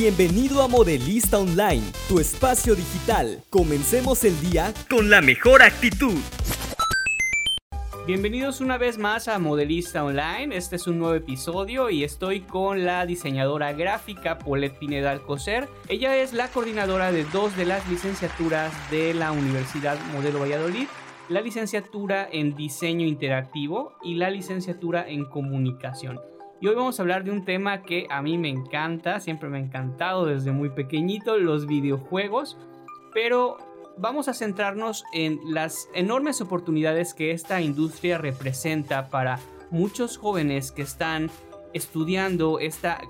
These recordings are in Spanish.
Bienvenido a Modelista Online, tu espacio digital. Comencemos el día con la mejor actitud. Bienvenidos una vez más a Modelista Online. Este es un nuevo episodio y estoy con la diseñadora gráfica Paulette Pineda Alcocer. Ella es la coordinadora de dos de las licenciaturas de la Universidad Modelo Valladolid, la licenciatura en diseño interactivo y la licenciatura en comunicación. Y hoy vamos a hablar de un tema que a mí me encanta, siempre me ha encantado desde muy pequeñito, los videojuegos. Pero vamos a centrarnos en las enormes oportunidades que esta industria representa para muchos jóvenes que están estudiando esta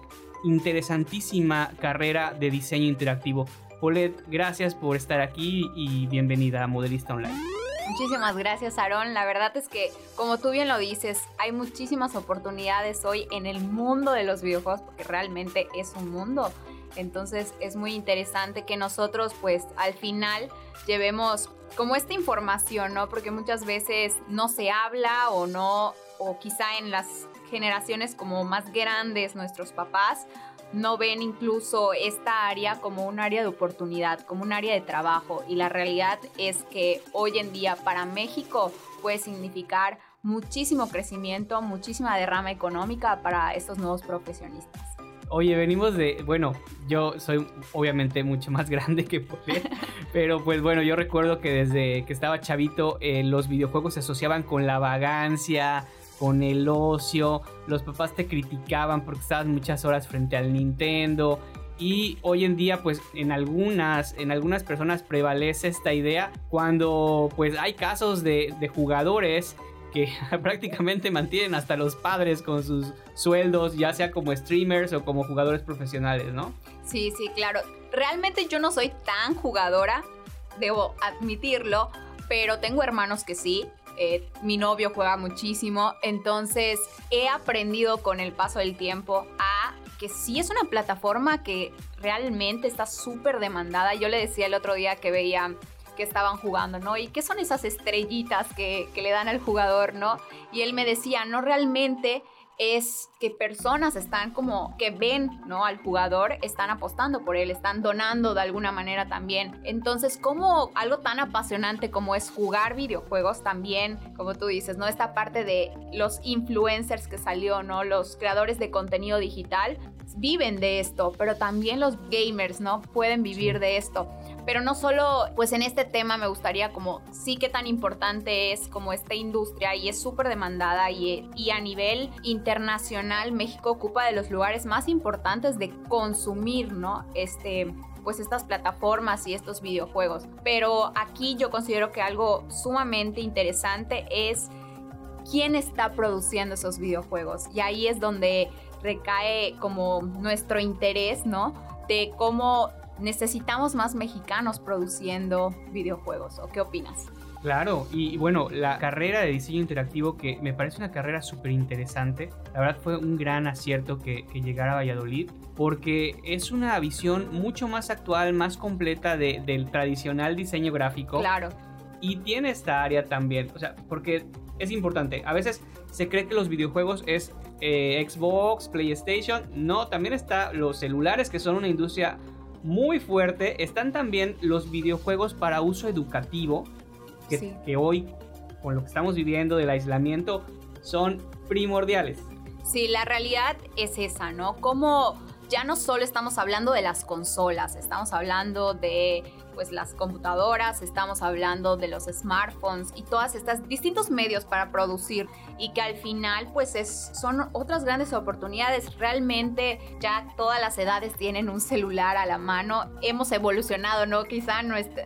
interesantísima carrera de diseño interactivo. Paulette, gracias por estar aquí y bienvenida a Modelista Online. Muchísimas gracias, Aaron. La verdad es que, como tú bien lo dices, hay muchísimas oportunidades hoy en el mundo de los videojuegos, porque realmente es un mundo. Entonces es muy interesante que nosotros, pues, al final llevemos como esta información, ¿no? Porque muchas veces no se habla o no, o quizá en las generaciones como más grandes, nuestros papás, no ven incluso esta área como un área de oportunidad, como un área de trabajo. Y la realidad es que hoy en día para México puede significar muchísimo crecimiento, muchísima derrama económica para estos nuevos profesionistas. Oye, venimos de, bueno, yo soy obviamente mucho más grande que Paulette, pero pues bueno, yo recuerdo que desde que estaba chavito eh, los videojuegos se asociaban con la vagancia, con el ocio, los papás te criticaban porque estabas muchas horas frente al Nintendo y hoy en día pues en algunas en algunas personas prevalece esta idea cuando pues hay casos de, de jugadores que prácticamente mantienen hasta los padres con sus sueldos, ya sea como streamers o como jugadores profesionales, ¿no? Sí, sí, claro. Realmente yo no soy tan jugadora, debo admitirlo, pero tengo hermanos que sí. Eh, mi novio juega muchísimo, entonces he aprendido con el paso del tiempo a que sí es una plataforma que realmente está súper demandada. Yo le decía el otro día que veía que estaban jugando, ¿no? ¿Y qué son esas estrellitas que, que le dan al jugador, ¿no? Y él me decía, no realmente es que personas están como que ven, ¿no? Al jugador, están apostando por él, están donando de alguna manera también. Entonces, como algo tan apasionante como es jugar videojuegos también, como tú dices, ¿no? Esta parte de los influencers que salió, ¿no? Los creadores de contenido digital viven de esto, pero también los gamers, ¿no? Pueden vivir de esto. Pero no solo, pues en este tema me gustaría como sí que tan importante es como esta industria y es súper demandada y, y a nivel internacional México ocupa de los lugares más importantes de consumir, ¿no? Este, pues estas plataformas y estos videojuegos. Pero aquí yo considero que algo sumamente interesante es quién está produciendo esos videojuegos. Y ahí es donde recae como nuestro interés, ¿no? De cómo necesitamos más mexicanos produciendo videojuegos. ¿O qué opinas? Claro, y bueno, la carrera de diseño interactivo que me parece una carrera súper interesante, la verdad fue un gran acierto que, llegara a Valladolid, porque es una visión mucho más actual, más completa del tradicional diseño gráfico. Claro. Y tiene esta área también, o sea, porque es importante, a veces se cree que los videojuegos es eh, Xbox, PlayStation, no, también está los celulares que son una industria muy fuerte. Están también los videojuegos para uso educativo, que, que hoy, con lo que estamos viviendo del aislamiento, son primordiales. Sí, la realidad es esa, ¿no? Como ya no solo estamos hablando de las consolas, estamos hablando de pues las computadoras, estamos hablando de los smartphones y todas estas distintos medios para producir y que al final pues es, son otras grandes oportunidades. Realmente ya todas las edades tienen un celular a la mano. Hemos evolucionado, ¿no? Quizá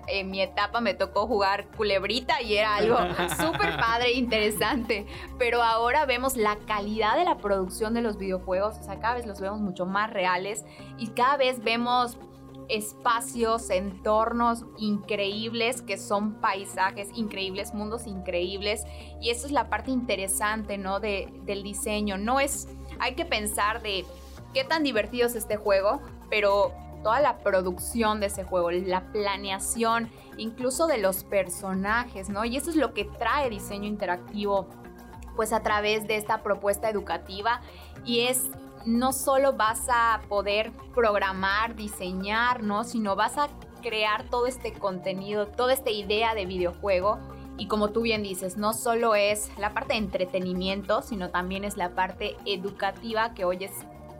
en mi etapa me tocó jugar culebrita y era algo súper padre e interesante, pero ahora vemos la calidad de la producción de los videojuegos, o sea, cada vez los vemos mucho más reales y cada vez vemos espacios, entornos increíbles que son paisajes increíbles, mundos increíbles y eso es la parte interesante, ¿no? De, del diseño. No es, hay que pensar de qué tan divertido es este juego, pero toda la producción de ese juego, la planeación, incluso de los personajes, ¿no? Y eso es lo que trae diseño interactivo, pues a través de esta propuesta educativa y es no solo vas a poder programar, diseñar, ¿no? Sino vas a crear todo este contenido, toda esta idea de videojuego. Y como tú bien dices, no solo es la parte de entretenimiento, sino también es la parte educativa que hoy es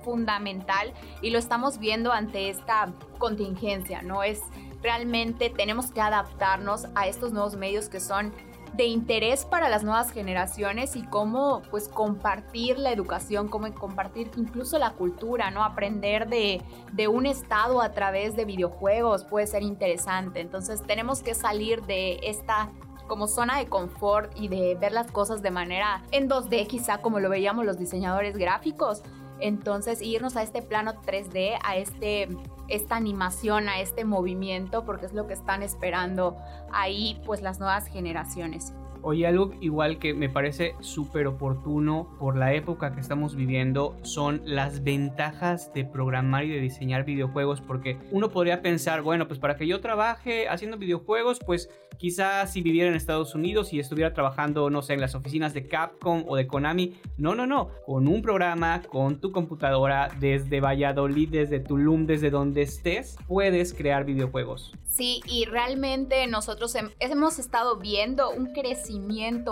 fundamental y lo estamos viendo ante esta contingencia, ¿no? Es realmente tenemos que adaptarnos a estos nuevos medios que son de interés para las nuevas generaciones y cómo pues compartir la educación, cómo compartir incluso la cultura, ¿no? Aprender de, de un estado a través de videojuegos puede ser interesante. Entonces tenemos que salir de esta como zona de confort y de ver las cosas de manera en 2D quizá como lo veíamos los diseñadores gráficos. Entonces irnos a este plano 3D, a este esta animación, a este movimiento, porque es lo que están esperando ahí pues las nuevas generaciones. Oye, algo igual que me parece súper oportuno por la época que estamos viviendo son las ventajas de programar y de diseñar videojuegos, porque uno podría pensar, bueno, pues para que yo trabaje haciendo videojuegos, pues quizás si viviera en Estados Unidos y estuviera trabajando, no sé, en las oficinas de Capcom o de Konami, no, no, no, con un programa, con tu computadora, desde Valladolid, desde Tulum, desde donde estés, puedes crear videojuegos. Sí, y realmente nosotros hemos estado viendo un crecimiento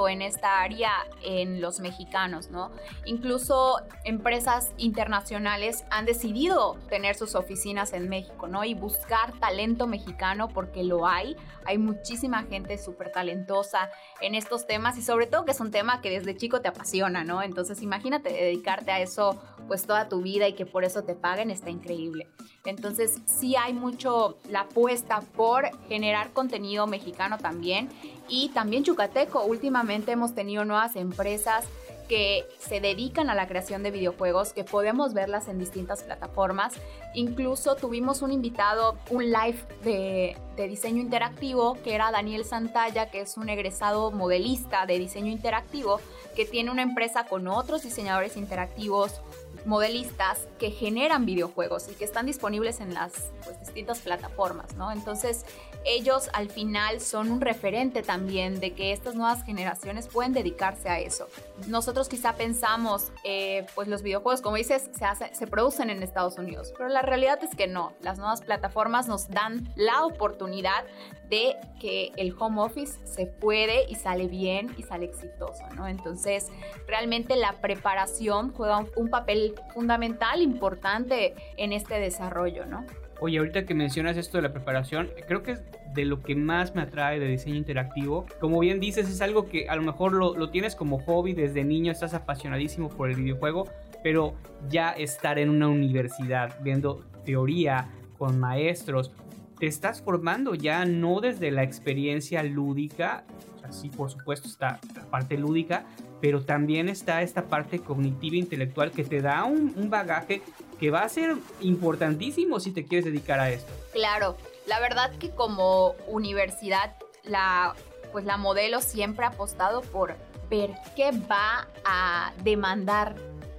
en esta área en los mexicanos, ¿no? Incluso empresas internacionales han decidido tener sus oficinas en México, ¿no? Y buscar talento mexicano porque lo hay. Hay muchísima gente súper talentosa en estos temas y sobre todo que es un tema que desde chico te apasiona, ¿no? Entonces imagínate dedicarte a eso pues toda tu vida y que por eso te paguen, está increíble. Entonces sí hay mucho la apuesta por generar contenido mexicano también y también Chucateco. Últimamente hemos tenido nuevas empresas que se dedican a la creación de videojuegos, que podemos verlas en distintas plataformas. Incluso tuvimos un invitado, un live de, diseño interactivo, que era Daniel Santalla, que es un egresado modelista de diseño interactivo, que tiene una empresa con otros diseñadores interactivos, modelistas que generan videojuegos y que están disponibles en las pues, distintas plataformas, ¿no? Entonces, ellos al final son un referente también de que estas nuevas generaciones pueden dedicarse a eso. Nosotros quizá pensamos, eh, pues los videojuegos, como dices, se, se producen en Estados Unidos, pero la realidad es que no. Las nuevas plataformas nos dan la oportunidad de que el home office se puede y sale bien y sale exitoso, ¿no? Entonces, realmente la preparación juega un, papel fundamental, importante en este desarrollo, ¿no? Oye, ahorita que mencionas esto de la preparación, creo que es de lo que más me atrae de diseño interactivo. Como bien dices, es algo que a lo mejor lo, lo, tienes como hobby desde niño, estás apasionadísimo por el videojuego, pero ya estar en una universidad viendo teoría con maestros, te estás formando ya no desde la experiencia lúdica, así por supuesto está la parte lúdica, pero también está esta parte cognitiva e intelectual que te da un, un bagaje que va a ser importantísimo si te quieres dedicar a esto. Claro, la verdad que como universidad, la, pues la modelo siempre ha apostado por ver qué va a demandar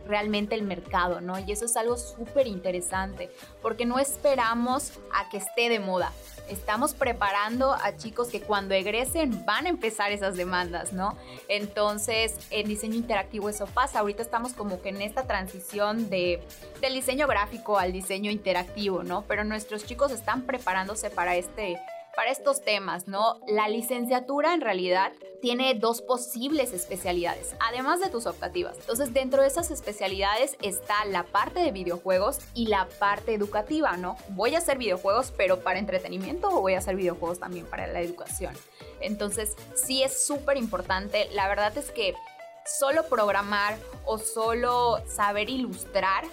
realmente el mercado, ¿no? Y eso es algo súper interesante, porque no esperamos a que esté de moda. Estamos preparando a chicos que cuando egresen van a empezar esas demandas, ¿no? Entonces, en diseño interactivo eso pasa. Ahorita estamos como que en esta transición de, del diseño gráfico al diseño interactivo, ¿no? Pero nuestros chicos están preparándose para este para estos temas, ¿no? La licenciatura en realidad tiene dos posibles especialidades, además de tus optativas. Entonces, dentro de esas especialidades está la parte de videojuegos y la parte educativa, ¿no? Voy a hacer videojuegos, pero para entretenimiento o voy a hacer videojuegos también para la educación. Entonces, sí es súper importante. La verdad es que solo programar o solo saber ilustrar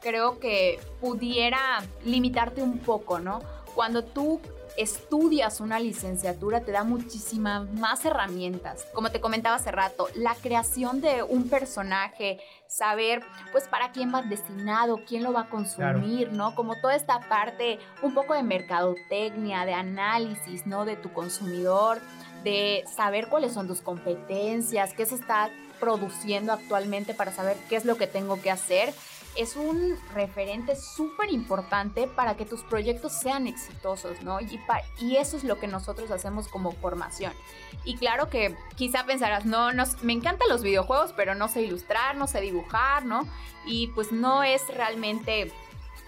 creo que pudiera limitarte un poco, ¿no? Cuando tú estudias una licenciatura te da muchísimas más herramientas. Como te comentaba hace rato, la creación de un personaje, saber pues para quién va destinado, quién lo va a consumir, ¿no? Como toda esta parte un poco de mercadotecnia, de análisis, ¿no? De tu consumidor, de saber cuáles son tus competencias, qué se está produciendo actualmente para saber qué es lo que tengo que hacer es un referente súper importante para que tus proyectos sean exitosos, ¿no? Y, y, eso es lo que nosotros hacemos como formación. Y claro que quizá pensarás, no, me encantan los videojuegos, pero no sé ilustrar, no sé dibujar, ¿no? Y pues no es realmente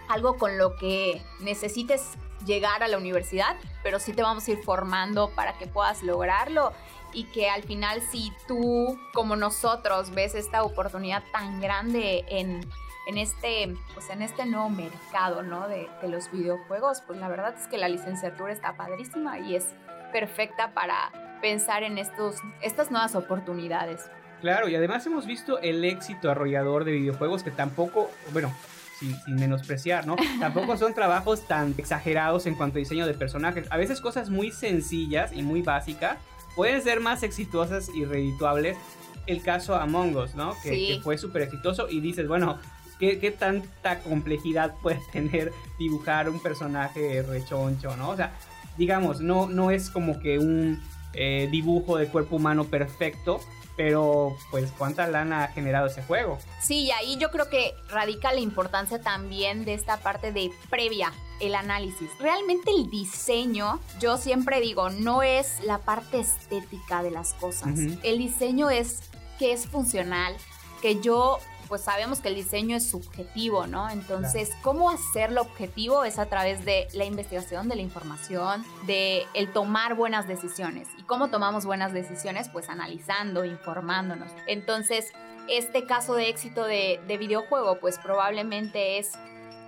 algo con lo que necesites llegar a la universidad, pero sí te vamos a ir formando para que puedas lograrlo y que al final si tú como nosotros ves esta oportunidad tan grande en, en este, pues en este nuevo mercado ¿no? de, de, los videojuegos, pues la verdad es que la licenciatura está padrísima y es perfecta para pensar en estos, estas nuevas oportunidades. Claro, y además hemos visto el éxito arrollador de videojuegos que tampoco, bueno, sin, sin, menospreciar, ¿no? Tampoco son trabajos tan exagerados en cuanto a diseño de personajes. A veces cosas muy sencillas y muy básicas pueden ser más exitosas y redituables. El caso Among Us, ¿no? Que, fue súper exitoso y dices, bueno, ¿qué, ¿qué, tanta complejidad puede tener dibujar un personaje rechoncho, ¿no? O sea, digamos, no, no es como que un eh, dibujo de cuerpo humano perfecto, pero pues cuánta lana ha generado ese juego. Sí, y ahí yo creo que radica la importancia también de esta parte de previa, el análisis. Realmente el diseño, yo siempre digo, no es la parte estética de las cosas. El diseño es que es funcional, que yo pues sabemos que el diseño es subjetivo, ¿no? Entonces, ¿cómo hacerlo objetivo? Es a través de la investigación, de la información, de el tomar buenas decisiones. ¿Y cómo tomamos buenas decisiones? Pues analizando, informándonos. Entonces, este caso de éxito de, de videojuego, pues probablemente es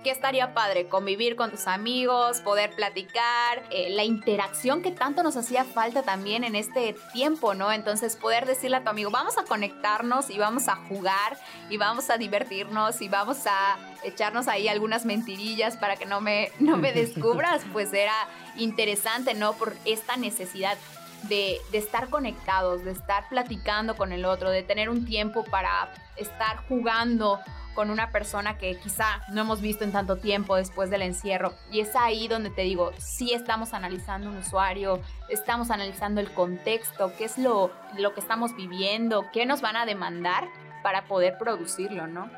que estaría padre convivir con tus amigos, poder platicar, eh, la interacción que tanto nos hacía falta también en este tiempo, ¿no? Entonces poder decirle a tu amigo, vamos a conectarnos y vamos a jugar y vamos a divertirnos y vamos a echarnos ahí algunas mentirillas para que no me, no me descubras, pues era interesante, ¿no? Por esta necesidad de, de, estar conectados, de estar platicando con el otro, de tener un tiempo para estar jugando con una persona que quizá no hemos visto en tanto tiempo después del encierro. Y es ahí donde te digo, sí estamos analizando un usuario, estamos analizando el contexto, qué es lo, lo que estamos viviendo, qué nos van a demandar para poder producirlo, ¿no?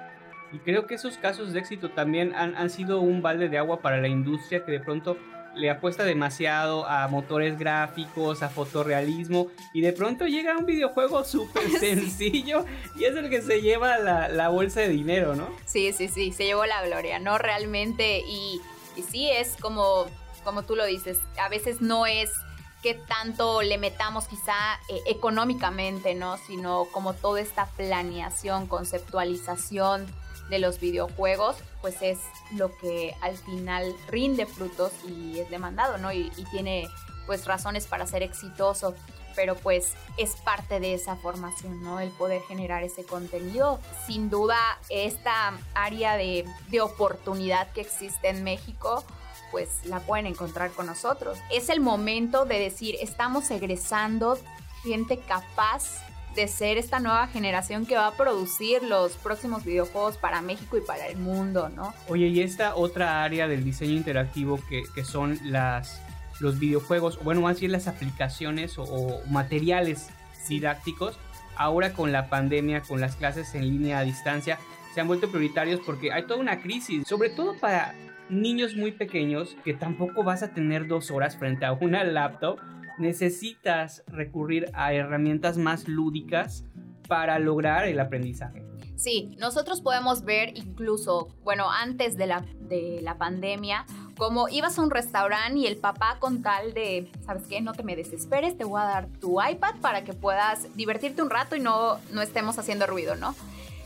Y creo que esos casos de éxito también han, han sido un balde de agua para la industria que de pronto le apuesta demasiado a motores gráficos, a fotorrealismo, y de pronto llega un videojuego súper sencillo y es el que se lleva la, bolsa de dinero, ¿no? Sí, sí, sí, se llevó la gloria, ¿no? Realmente, y, y sí es como, como tú lo dices, a veces no es que tanto le metamos quizá eh, económicamente, ¿no? Sino como toda esta planeación, conceptualización de los videojuegos, pues es lo que al final rinde frutos y es demandado, ¿no? Y, tiene pues razones para ser exitoso, pero pues es parte de esa formación, ¿no? El poder generar ese contenido. Sin duda, esta área de, de oportunidad que existe en México, pues la pueden encontrar con nosotros. Es el momento de decir, estamos egresando gente capaz de ser esta nueva generación que va a producir los próximos videojuegos para México y para el mundo, ¿no? Oye, y esta otra área del diseño interactivo que, son las, los videojuegos, bueno, más bien las aplicaciones o, materiales didácticos, ahora con la pandemia, con las clases en línea a distancia, se han vuelto prioritarios porque hay toda una crisis, sobre todo para niños muy pequeños que tampoco vas a tener dos horas frente a una laptop necesitas recurrir a herramientas más lúdicas para lograr el aprendizaje. Sí, nosotros podemos ver incluso, bueno, antes de la, de la pandemia, como ibas a un restaurante y el papá con tal de, ¿sabes qué? No te me desesperes, te voy a dar tu iPad para que puedas divertirte un rato y no, no estemos haciendo ruido, ¿no?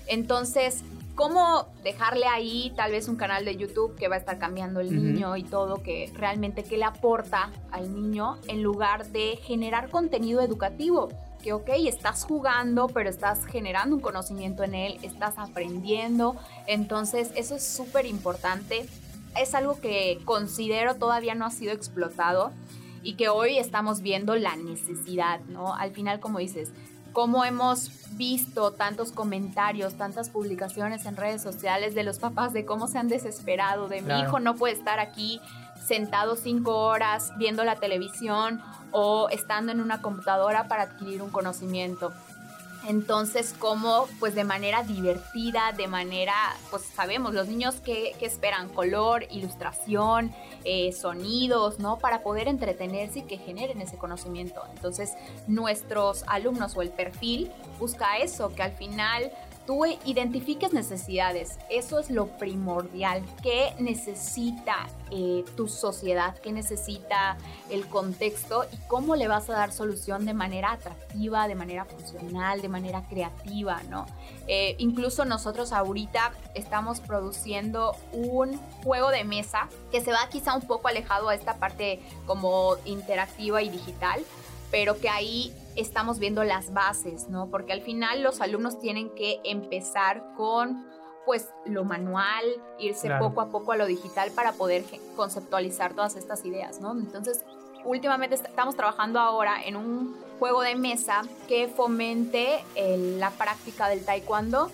Entonces, cómo dejarle ahí tal vez un canal de YouTube que va a estar cambiando el niño y todo, que realmente qué le aporta al niño en lugar de generar contenido educativo. Que ok, estás jugando, pero estás generando un conocimiento en él, estás aprendiendo. Entonces, eso es súper importante. Es algo que considero todavía no ha sido explotado y que hoy estamos viendo la necesidad, ¿no? Al final, como dices, cómo hemos visto tantos comentarios, tantas publicaciones en redes sociales de los papás de cómo se han desesperado, de mi hijo no puede estar aquí sentado cinco horas viendo la televisión o estando en una computadora para adquirir un conocimiento. Entonces, como pues de manera divertida, de manera, pues sabemos, los niños que, esperan color, ilustración, eh, sonidos, ¿no? Para poder entretenerse y que generen ese conocimiento. Entonces, nuestros alumnos o el perfil busca eso, que al final tú identifiques necesidades. Eso es lo primordial. ¿Qué necesita eh, tu sociedad? ¿Qué necesita el contexto? ¿Y cómo le vas a dar solución de manera atractiva, de manera funcional, de manera creativa? ¿no? Eh, incluso nosotros ahorita estamos produciendo un juego de mesa que se va quizá un poco alejado a esta parte como interactiva y digital pero que ahí estamos viendo las bases, ¿no? Porque al final los alumnos tienen que empezar con pues lo manual, irse poco a poco a lo digital para poder conceptualizar todas estas ideas, ¿no? Entonces, últimamente estamos trabajando ahora en un juego de mesa que fomente la práctica del taekwondo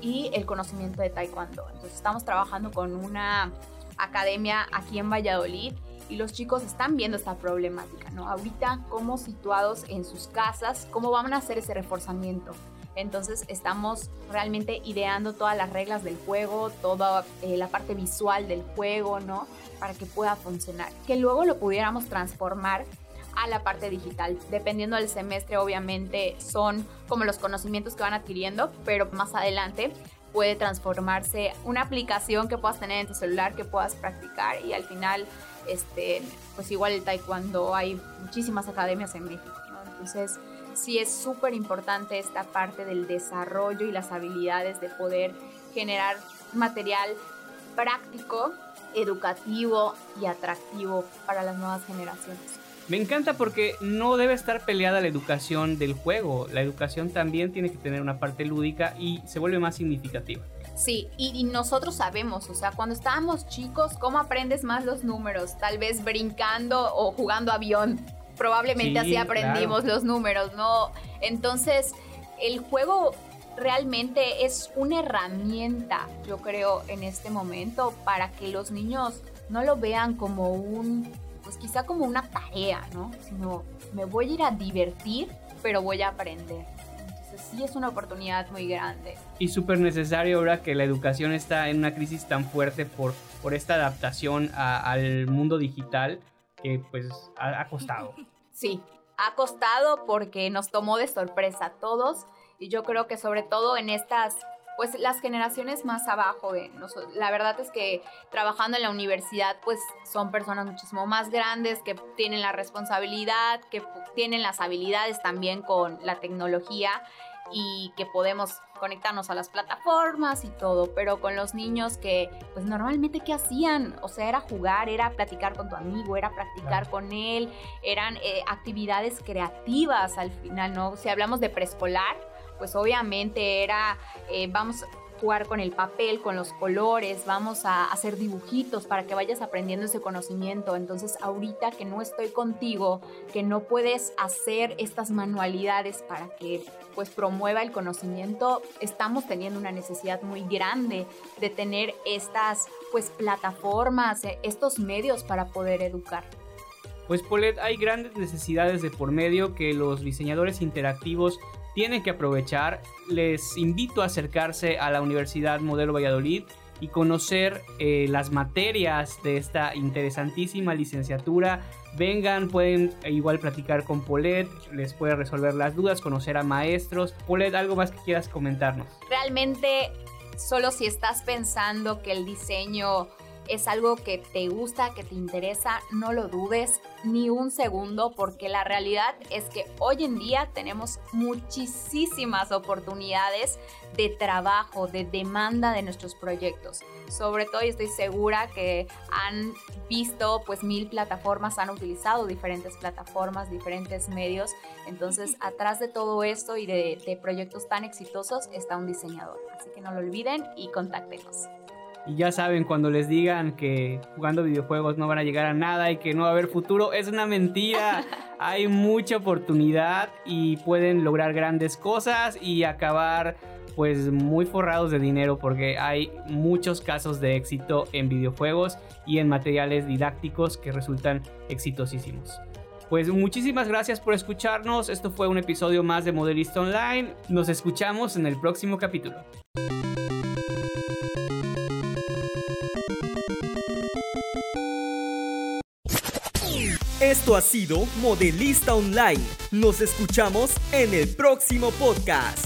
y el conocimiento de taekwondo. Entonces, estamos trabajando con una academia aquí en Valladolid y los chicos están viendo esta problemática, ¿no? Ahorita, cómo situados en sus casas, cómo van a hacer ese reforzamiento. Entonces estamos realmente ideando todas las reglas del juego, toda eh, la parte visual del juego, ¿no? Para que pueda funcionar. Que luego lo pudiéramos transformar a la parte digital. Dependiendo del semestre, obviamente, son como los conocimientos que van adquiriendo, pero más adelante puede transformarse una aplicación que puedas tener en tu celular, que puedas practicar y al final este, pues igual el taekwondo hay muchísimas academias en México, Entonces, sí es súper importante esta parte del desarrollo y las habilidades de poder generar material práctico, educativo y atractivo para las nuevas generaciones. Me encanta porque no debe estar peleada la educación del juego. La educación también tiene que tener una parte lúdica y se vuelve más significativa. Sí, y, nosotros sabemos, o sea, cuando estábamos chicos, ¿cómo aprendes más los números? Tal vez brincando o jugando avión. Probablemente así aprendimos los números, ¿no? Entonces, el juego realmente es una herramienta, yo creo, en este momento para que los niños no lo vean como un, pues quizá como una tarea, ¿no? Sino me voy a ir a divertir, pero voy a aprender sí es una oportunidad muy grande. Y súper necesario ahora que la educación está en una crisis tan fuerte por, por esta adaptación al mundo digital que pues ha, costado. Sí, ha costado porque nos tomó de sorpresa a todos y yo creo que sobre todo en estas pues las generaciones más abajo de nosotros. La verdad es que trabajando en la universidad, pues son personas muchísimo más grandes que tienen la responsabilidad, que tienen las habilidades también con la tecnología y que podemos conectarnos a las plataformas y todo, pero con los niños que pues normalmente qué hacían, o sea, era jugar, era platicar con tu amigo, era practicar con él, eran eh, actividades creativas al final, ¿no? Si hablamos de preescolar, pues obviamente era, eh, vamos, jugar con el papel, con los colores, vamos a hacer dibujitos para que vayas aprendiendo ese conocimiento. Entonces ahorita que no estoy contigo, que no puedes hacer estas manualidades para que pues promueva el conocimiento, estamos teniendo una necesidad muy grande de tener estas pues plataformas, eh, estos medios para poder educar. Pues Polet, hay grandes necesidades de por medio que los diseñadores interactivos tienen que aprovechar. Les invito a acercarse a la Universidad Modelo Valladolid y conocer eh, las materias de esta interesantísima licenciatura. Vengan, pueden igual platicar con Polet, les puede resolver las dudas, conocer a maestros. Polet, ¿algo más que quieras comentarnos? Realmente, solo si estás pensando que el diseño es algo que te gusta, que te interesa, no lo dudes ni un segundo porque la realidad es que hoy en día tenemos muchísimas oportunidades de trabajo, de demanda de nuestros proyectos. Sobre todo, y estoy segura que han visto pues mil plataformas, han utilizado diferentes plataformas, diferentes medios. Entonces, atrás de todo esto y de, de proyectos tan exitosos está un diseñador. Así que no lo olviden y contáctenos. Y ya saben, cuando les digan que jugando videojuegos no van a llegar a nada y que no va a haber futuro, es una mentira. Hay mucha oportunidad y pueden lograr grandes cosas y acabar pues muy forrados de dinero porque hay muchos casos de éxito en videojuegos y en materiales didácticos que resultan exitosísimos. Pues muchísimas gracias por escucharnos. Esto fue un episodio más de Modelista Online. Nos escuchamos en el próximo capítulo. Esto ha sido Modelista Online. Nos escuchamos en el próximo podcast.